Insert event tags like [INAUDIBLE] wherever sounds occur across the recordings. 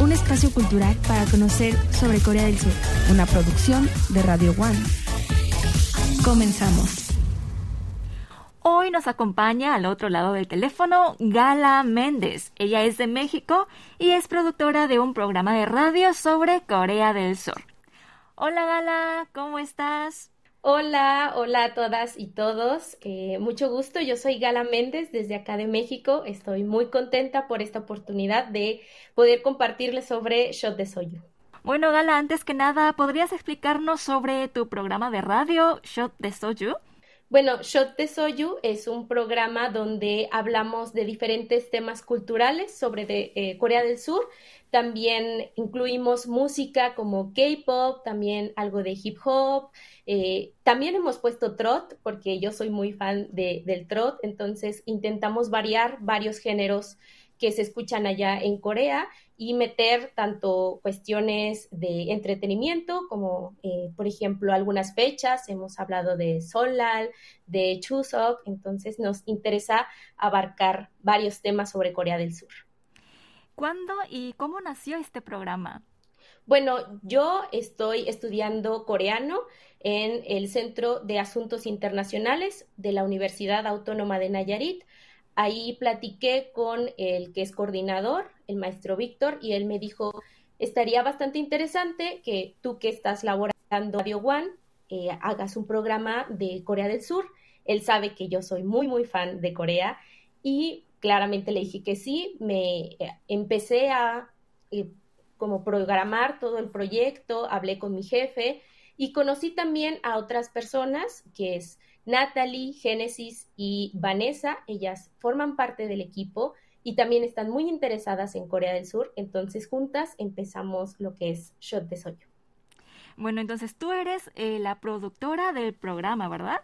Un espacio cultural para conocer sobre Corea del Sur. Una producción de Radio One. Comenzamos. Hoy nos acompaña al otro lado del teléfono Gala Méndez. Ella es de México y es productora de un programa de radio sobre Corea del Sur. Hola Gala, ¿cómo estás? Hola, hola a todas y todos. Eh, mucho gusto. Yo soy Gala Méndez desde acá de México. Estoy muy contenta por esta oportunidad de poder compartirles sobre Shot de Soyu. Bueno, Gala, antes que nada, ¿podrías explicarnos sobre tu programa de radio Shot de Soju? Bueno, Shot de Soyu es un programa donde hablamos de diferentes temas culturales sobre eh, Corea del Sur. También incluimos música como K-pop, también algo de hip hop. Eh, también hemos puesto trot, porque yo soy muy fan de, del trot, entonces intentamos variar varios géneros que se escuchan allá en Corea y meter tanto cuestiones de entretenimiento como, eh, por ejemplo, algunas fechas. Hemos hablado de Solal, de Chuseok, entonces nos interesa abarcar varios temas sobre Corea del Sur. ¿Cuándo y cómo nació este programa? Bueno, yo estoy estudiando coreano en el Centro de Asuntos Internacionales de la Universidad Autónoma de Nayarit. Ahí platiqué con el que es coordinador, el maestro Víctor, y él me dijo, estaría bastante interesante que tú que estás laborando Radio One eh, hagas un programa de Corea del Sur. Él sabe que yo soy muy, muy fan de Corea y claramente le dije que sí. Me eh, empecé a eh, como programar todo el proyecto, hablé con mi jefe y conocí también a otras personas, que es Natalie, Génesis y Vanessa. Ellas forman parte del equipo y también están muy interesadas en Corea del Sur. Entonces, juntas empezamos lo que es Shot de Soyo. Bueno, entonces tú eres eh, la productora del programa, ¿verdad?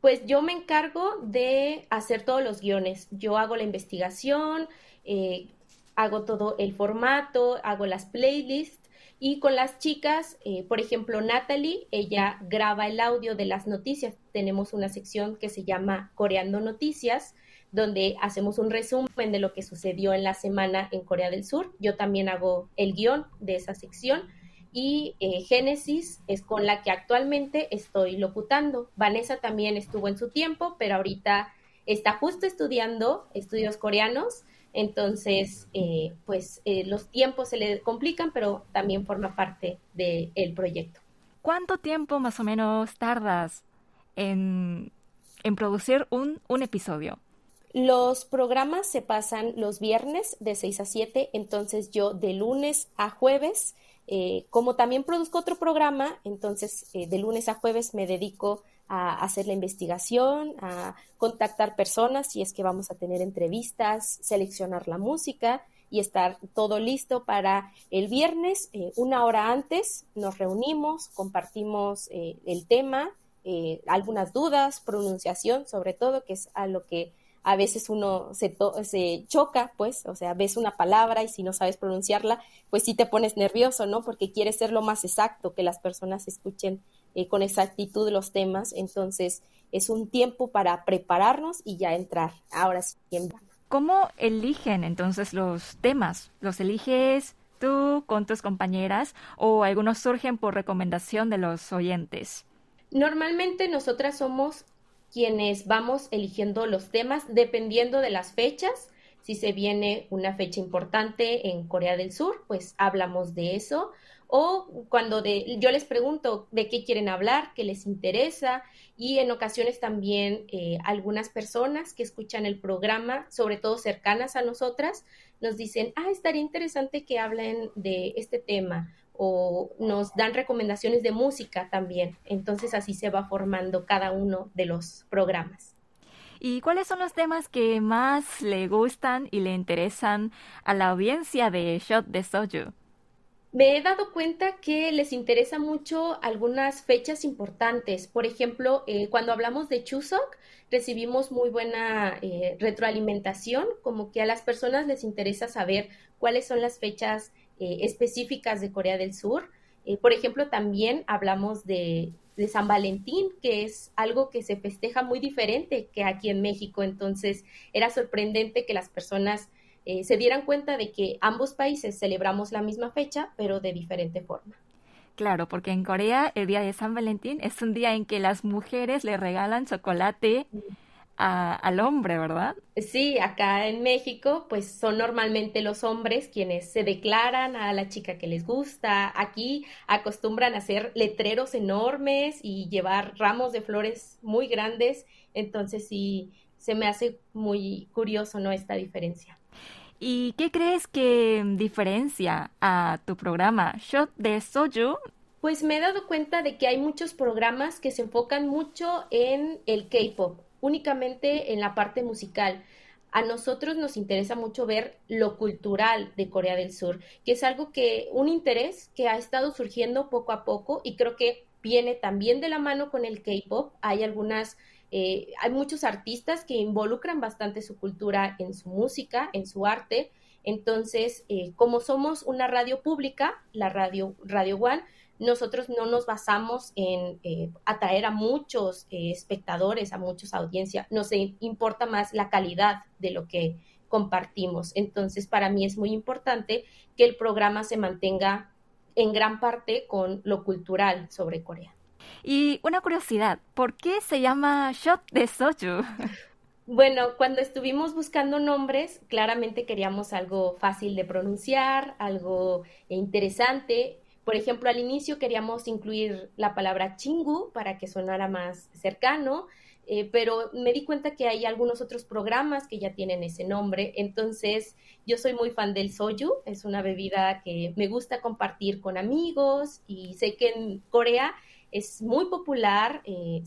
Pues yo me encargo de hacer todos los guiones. Yo hago la investigación, eh, hago todo el formato, hago las playlists y con las chicas, eh, por ejemplo, Natalie, ella graba el audio de las noticias. Tenemos una sección que se llama Coreando Noticias, donde hacemos un resumen de lo que sucedió en la semana en Corea del Sur. Yo también hago el guion de esa sección. Y eh, Génesis es con la que actualmente estoy locutando. Vanessa también estuvo en su tiempo, pero ahorita está justo estudiando estudios coreanos entonces, eh, pues eh, los tiempos se le complican, pero también forma parte del proyecto. ¿Cuánto tiempo más o menos tardas en, en producir un, un episodio? Los programas se pasan los viernes de 6 a 7, entonces yo de lunes a jueves, eh, como también produzco otro programa, entonces de lunes a jueves me dedico a hacer la investigación, a contactar personas si es que vamos a tener entrevistas, seleccionar la música y estar todo listo para el viernes. Eh, una hora antes nos reunimos, compartimos eh, el tema, eh, algunas dudas, pronunciación sobre todo, que es a lo que a veces uno se, se choca, pues, o sea, ves una palabra y si no sabes pronunciarla, pues sí te pones nervioso, ¿no? Porque quieres ser lo más exacto, que las personas escuchen eh, con exactitud los temas. Entonces, es un tiempo para prepararnos y ya entrar. Ahora sí, en ¿Cómo eligen entonces los temas? ¿Los eliges tú con tus compañeras o algunos surgen por recomendación de los oyentes? Normalmente nosotras somos quienes vamos eligiendo los temas dependiendo de las fechas. Si se viene una fecha importante en Corea del Sur, pues hablamos de eso o cuando de, yo les pregunto de qué quieren hablar, qué les interesa y en ocasiones también eh, algunas personas que escuchan el programa, sobre todo cercanas a nosotras, nos dicen, ah, estaría interesante que hablen de este tema o nos dan recomendaciones de música también. Entonces así se va formando cada uno de los programas. ¿Y cuáles son los temas que más le gustan y le interesan a la audiencia de Shot de Soju? Me he dado cuenta que les interesa mucho algunas fechas importantes. Por ejemplo, eh, cuando hablamos de Chuseok, recibimos muy buena eh, retroalimentación, como que a las personas les interesa saber cuáles son las fechas eh, específicas de Corea del Sur. por ejemplo, también hablamos de, de San Valentín, que es algo que se festeja muy diferente que aquí en México. Entonces, era sorprendente que las personas eh, se dieran cuenta de que ambos países celebramos la misma fecha, pero de diferente forma. Claro, porque en Corea el día de San Valentín es un día en que las mujeres le regalan chocolate al hombre, ¿verdad? Sí, acá en México, pues son normalmente los hombres quienes se declaran a la chica que les gusta. Aquí acostumbran a hacer letreros enormes y llevar ramos de flores muy grandes. Entonces sí, se me hace muy curioso, ¿no? Esta diferencia. ¿Y qué crees que diferencia a tu programa Shot de Soju? Pues me he dado cuenta de que hay muchos programas que se enfocan mucho en el K-pop, únicamente en la parte musical. A nosotros nos interesa mucho ver lo cultural de Corea del Sur, que es algo que, un interés que ha estado surgiendo poco a poco y creo que viene también de la mano con el K-pop. Hay algunas eh, hay muchos artistas que involucran bastante su cultura en su música, en su arte. Entonces, eh, como somos una radio pública, la radio Radio One, nosotros no nos basamos en eh, atraer a muchos espectadores, a muchas audiencias, nos importa más la calidad de lo que compartimos. Entonces, para mí es muy importante que el programa se mantenga en gran parte con lo cultural sobre Corea. Y una curiosidad, ¿por qué se llama Shot de Soju? [LAUGHS] Bueno, cuando estuvimos buscando nombres, claramente queríamos algo fácil de pronunciar, algo interesante. Por ejemplo, al inicio queríamos incluir la palabra chingu para que sonara más cercano, eh, pero me di cuenta que hay algunos otros programas que ya tienen ese nombre. Entonces, yo soy muy fan del soju, es una bebida que me gusta compartir con amigos y sé que en Corea es muy popular, eh,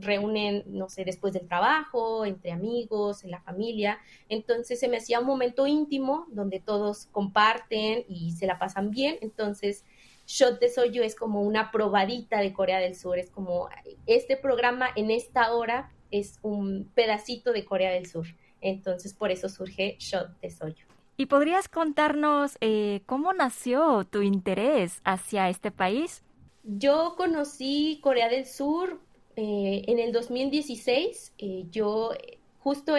reúnen, no sé, después del trabajo, entre amigos, en la familia. Entonces se me hacía un momento íntimo donde todos comparten y se la pasan bien. Entonces, Shot de Soyo es como una probadita de Corea del Sur, es como este programa en esta hora es un pedacito de Corea del Sur. Entonces, por eso surge Shot de Soyo. ¿Y podrías contarnos eh, cómo nació tu interés hacia este país? Yo conocí Corea del Sur eh, en el 2016. Eh, yo justo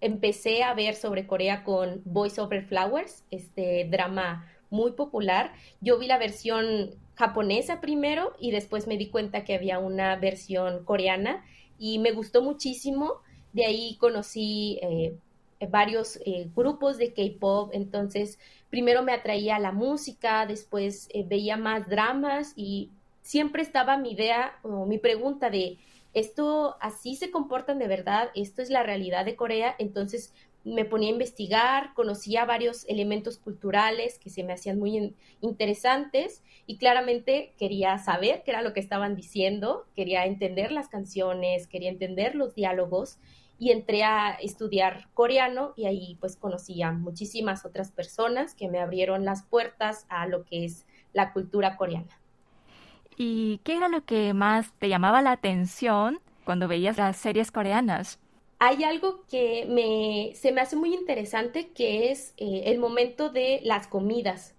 empecé a ver sobre Corea con Voice Over Flowers, este drama muy popular. Yo vi la versión japonesa primero y después me di cuenta que había una versión coreana y me gustó muchísimo. De ahí conocí eh, varios grupos de K-Pop, entonces primero me atraía la música, después veía más dramas y siempre estaba mi idea o mi pregunta de, ¿esto así se comportan de verdad? ¿Esto es la realidad de Corea? Entonces me ponía a investigar, conocía varios elementos culturales que se me hacían muy interesantes y claramente quería saber qué era lo que estaban diciendo, quería entender las canciones, quería entender los diálogos y entré a estudiar coreano y ahí pues conocí a muchísimas otras personas que me abrieron las puertas a lo que es la cultura coreana. ¿Y qué era lo que más te llamaba la atención cuando veías las series coreanas? Hay algo que me, se me hace muy interesante que es eh, el momento de las comidas.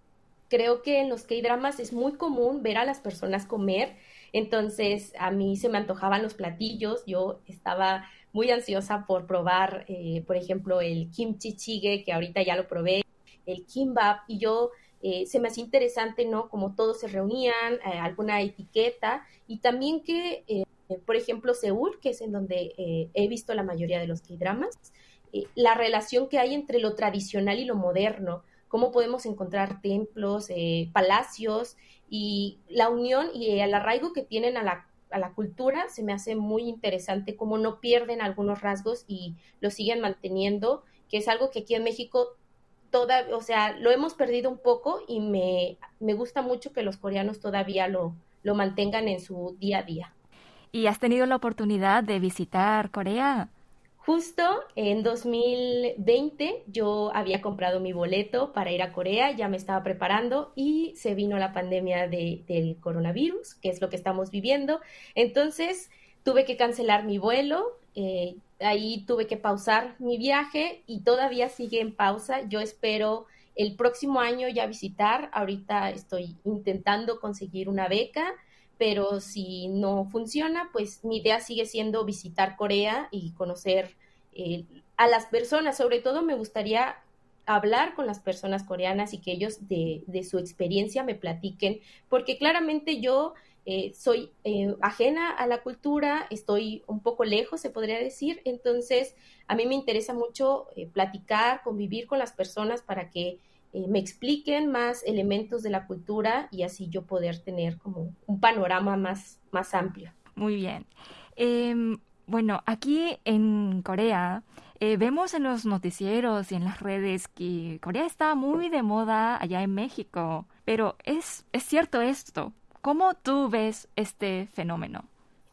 Creo que en los K-dramas es muy común ver a las personas comer, entonces a mí se me antojaban los platillos, yo estaba muy ansiosa por probar, eh, por ejemplo, el kimchi jjigae, que ahorita ya lo probé, el kimbap, y yo eh, se me hacía interesante, ¿no? Como todos se reunían, eh, alguna etiqueta y también que, eh, por ejemplo, Seúl, que es en donde he visto la mayoría de los K-dramas, la relación que hay entre lo tradicional y lo moderno, cómo podemos encontrar templos, palacios y la unión y el arraigo que tienen a la a la cultura se me hace muy interesante cómo no pierden algunos rasgos y lo siguen manteniendo, que es algo que aquí en México toda, o sea, lo hemos perdido un poco y me, me gusta mucho que los coreanos todavía lo, lo mantengan en su día a día. ¿Y has tenido la oportunidad de visitar Corea? Justo en 2020 yo había comprado mi boleto para ir a Corea, ya me estaba preparando y se vino la pandemia de, del coronavirus, que es lo que estamos viviendo. Entonces tuve que cancelar mi vuelo, eh, ahí tuve que pausar mi viaje y todavía sigue en pausa. Yo espero el próximo año ya visitar. Ahorita estoy intentando conseguir una beca, pero si no funciona, pues mi idea sigue siendo visitar Corea y conocer eh, a las personas. Sobre todo me gustaría hablar con las personas coreanas y que ellos de, de su experiencia me platiquen, porque claramente yo eh, soy eh, ajena a la cultura, estoy un poco lejos, se podría decir, entonces a mí me interesa mucho eh, platicar, convivir con las personas para que me expliquen más elementos de la cultura y así yo poder tener como un panorama más, más amplio. Muy bien. Em, bueno, aquí en Corea vemos en los noticieros y en las redes que Corea está muy de moda allá en México, pero ¿es, es cierto esto? ¿Cómo tú ves este fenómeno?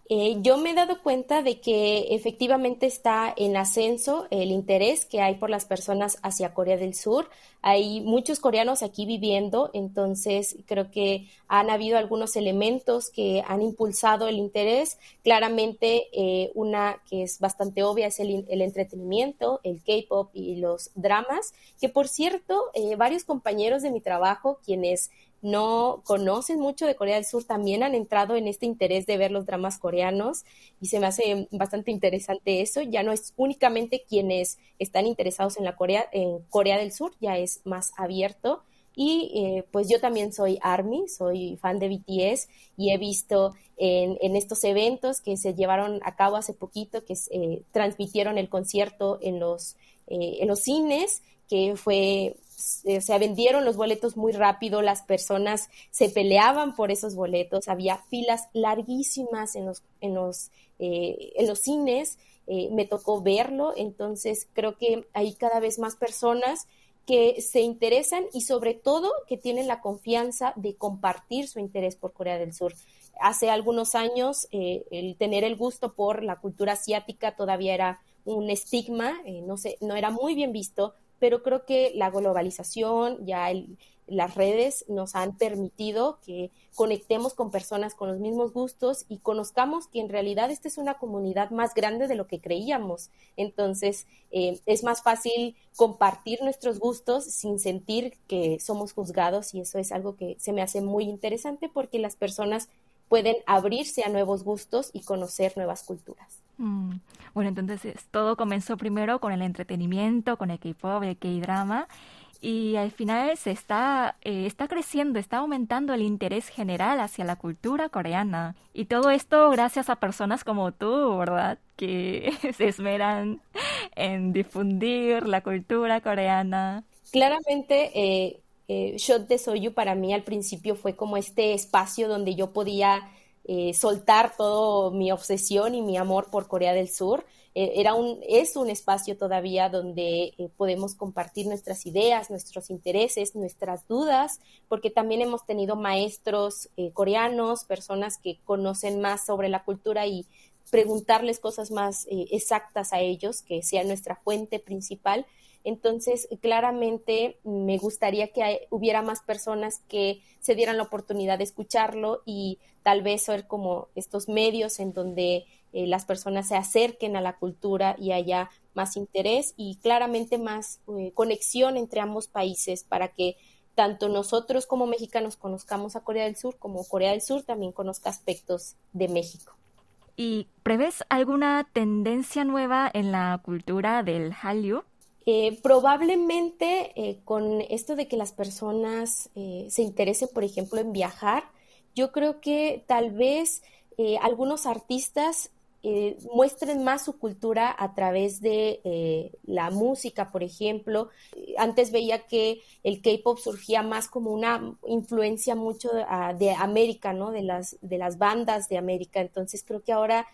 Eh, yo me he dado cuenta de que efectivamente está en ascenso el interés que hay por las personas hacia Corea del Sur. Hay muchos coreanos aquí viviendo, entonces creo que han habido algunos elementos que han impulsado el interés. Claramente, eh, una que es bastante obvia es el, entretenimiento, el K-pop y los dramas, que por cierto, eh, varios compañeros de mi trabajo, quienes no conocen mucho de Corea del Sur también han entrado en este interés de ver los dramas coreanos y se me hace bastante interesante eso. Ya no es únicamente quienes están interesados en la Corea, en Corea del Sur, ya es más abierto. Y eh, pues yo también soy ARMY, soy fan de BTS y he visto en, estos eventos que se llevaron a cabo hace poquito, que eh, transmitieron el concierto en los, eh, en los cines, que fue se, se vendieron los boletos muy rápido, las personas se peleaban por esos boletos, había filas larguísimas en los, en los, eh, en los cines, eh, me tocó verlo, entonces creo que hay cada vez más personas que se interesan y sobre todo que tienen la confianza de compartir su interés por Corea del Sur. Hace algunos años eh, el tener el gusto por la cultura asiática todavía era un estigma, no, sé, no era muy bien visto, pero creo que la globalización, ya las redes nos han permitido que conectemos con personas con los mismos gustos y conozcamos que en realidad esta es una comunidad más grande de lo que creíamos. Entonces, eh, es más fácil compartir nuestros gustos sin sentir que somos juzgados y eso es algo que se me hace muy interesante porque las personas pueden abrirse a nuevos gustos y conocer nuevas culturas. Mm. Bueno, entonces todo comenzó primero con el entretenimiento, con el K-pop, el K-drama, y al final se está, eh, está creciendo, está aumentando el interés general hacia la cultura coreana. Y todo esto gracias a personas como tú, ¿verdad? Que [LAUGHS] se esmeran en difundir la cultura coreana. Claramente, eh, eh, Shot de Soyu para mí al principio fue como este espacio donde yo podía eh, soltar todo mi obsesión y mi amor por Corea del Sur. Eh, era un, es un espacio todavía donde eh, podemos compartir nuestras ideas, nuestros intereses, nuestras dudas, porque también hemos tenido maestros coreanos, personas que conocen más sobre la cultura y preguntarles cosas más exactas a ellos, que sea nuestra fuente principal. Entonces, claramente me gustaría que hubiera más personas que se dieran la oportunidad de escucharlo y tal vez ser como estos medios en donde eh, las personas se acerquen a la cultura y haya más interés y claramente más eh, conexión entre ambos países para que tanto nosotros como mexicanos conozcamos a Corea del Sur como Corea del Sur también conozca aspectos de México. ¿Y prevés alguna tendencia nueva en la cultura del Hallyu? Eh, probablemente eh, con esto de que las personas eh, se interesen, por ejemplo, en viajar, yo creo que tal vez algunos artistas muestren más su cultura a través de la música, por ejemplo. Antes veía que el K-pop surgía más como una influencia mucho de, América, ¿no? De las, de las bandas de América. Entonces creo que ahora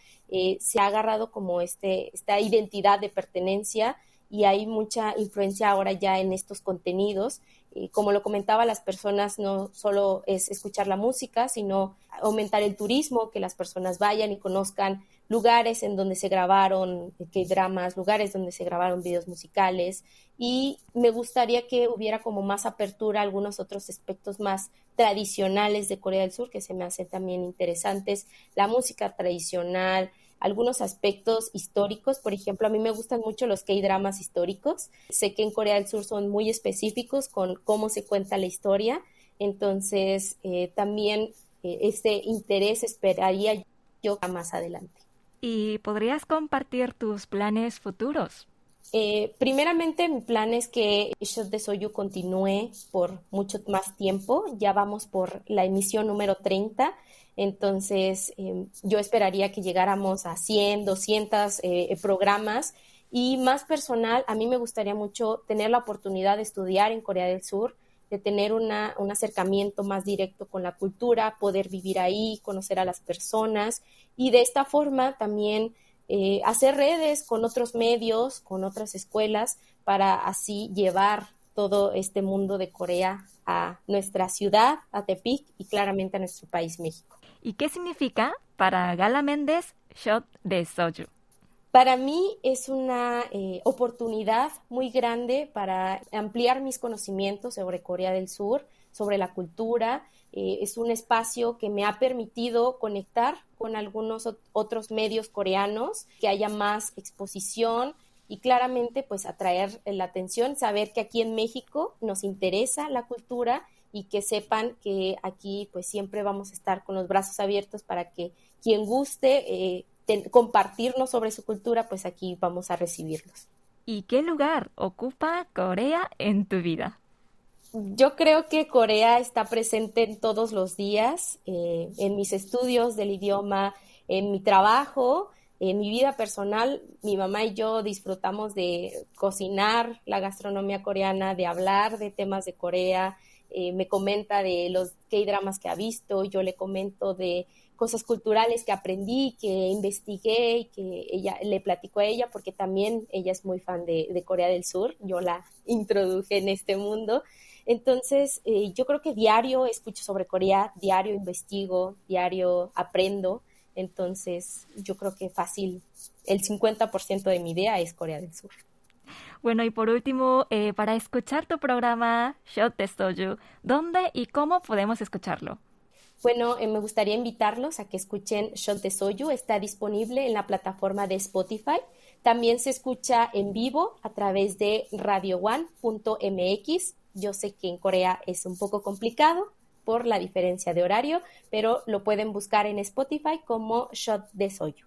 se ha agarrado como este, esta identidad de pertenencia y hay mucha influencia ahora ya en estos contenidos. Y como lo comentaba, las personas no solo es escuchar la música, sino aumentar el turismo, que las personas vayan y conozcan lugares en donde se grabaron que dramas, lugares donde se grabaron videos musicales y me gustaría que hubiera como más apertura a algunos otros aspectos más tradicionales de Corea del Sur que se me hacen también interesantes, la música tradicional, algunos aspectos históricos. Por ejemplo, a mí me gustan mucho los K-dramas históricos. Sé que en Corea del Sur son muy específicos con cómo se cuenta la historia. Entonces, eh, también eh, este interés esperaría yo más adelante. ¿Y podrías compartir tus planes futuros? Eh, primeramente, mi plan es que Shot de Soyu continúe por mucho más tiempo. Ya vamos por la emisión número 30. Entonces, em, yo esperaría que llegáramos a 100, 200 eh, programas. Y más personal, a mí me gustaría mucho tener la oportunidad de estudiar en Corea del Sur, de tener un acercamiento más directo con la cultura, poder vivir ahí, conocer a las personas y de esta forma también eh, hacer redes con otros medios, con otras escuelas, para así llevar todo este mundo de Corea a nuestra ciudad, a Tepic y claramente a nuestro país México. ¿Y qué significa para Gala Méndez Shot de Soju? Para mí es una eh, oportunidad muy grande para ampliar mis conocimientos sobre Corea del Sur, sobre la cultura. Eh, es un espacio que me ha permitido conectar con algunos otros medios coreanos, que haya más exposición y claramente pues atraer la atención, saber que aquí en México nos interesa la cultura y que sepan que aquí pues siempre vamos a estar con los brazos abiertos para que quien guste eh, compartirnos sobre su cultura, pues aquí vamos a recibirlos. ¿Y qué lugar ocupa Corea en tu vida? Yo creo que Corea está presente en todos los días, eh, en mis estudios del idioma, en mi trabajo, en mi vida personal. Mi mamá y yo disfrutamos de cocinar la gastronomía coreana, de hablar de temas de Corea. Eh, me comenta de los K-dramas que ha visto, yo le comento de cosas culturales que aprendí, que investigué y que ella le platicó a ella, porque también ella es muy fan de, Corea del Sur, yo la introduje en este mundo. Entonces, eh, yo creo que diario escucho sobre Corea, diario investigo, diario aprendo. Entonces, yo creo que fácil, el 50% de mi idea es Corea del Sur. Bueno, y por último, eh, para escuchar tu programa Shot de Soju, ¿dónde y cómo podemos escucharlo? Bueno, eh, me gustaría invitarlos a que escuchen Shot de Soyu. Está disponible en la plataforma de Spotify. También se escucha en vivo a través de radioone.mx. Yo sé que en Corea es un poco complicado por la diferencia de horario, pero lo pueden buscar en Spotify como Shot de Soyu.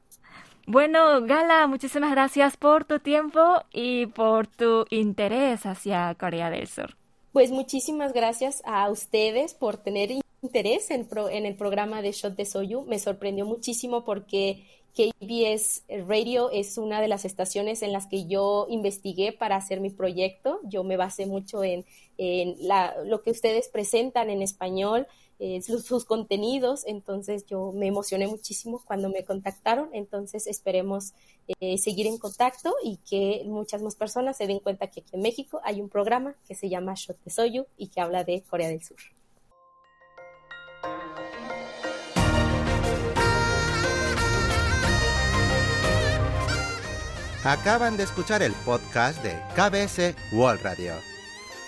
Bueno, Gala, muchísimas gracias por tu tiempo y por tu interés hacia Corea del Sur. Pues muchísimas gracias a ustedes por tener interés en, en el programa de Shot de Soyu. Me sorprendió muchísimo porque KBS Radio es una de las estaciones en las que yo investigué para hacer mi proyecto. Yo me basé mucho en, lo que ustedes presentan en español, eh, sus, contenidos. Entonces yo me emocioné muchísimo cuando me contactaron. Entonces esperemos eh, seguir en contacto y que muchas más personas se den cuenta que aquí en México hay un programa que se llama Shot de Soyu y que habla de Corea del Sur. Acaban de escuchar el podcast de KBS World Radio.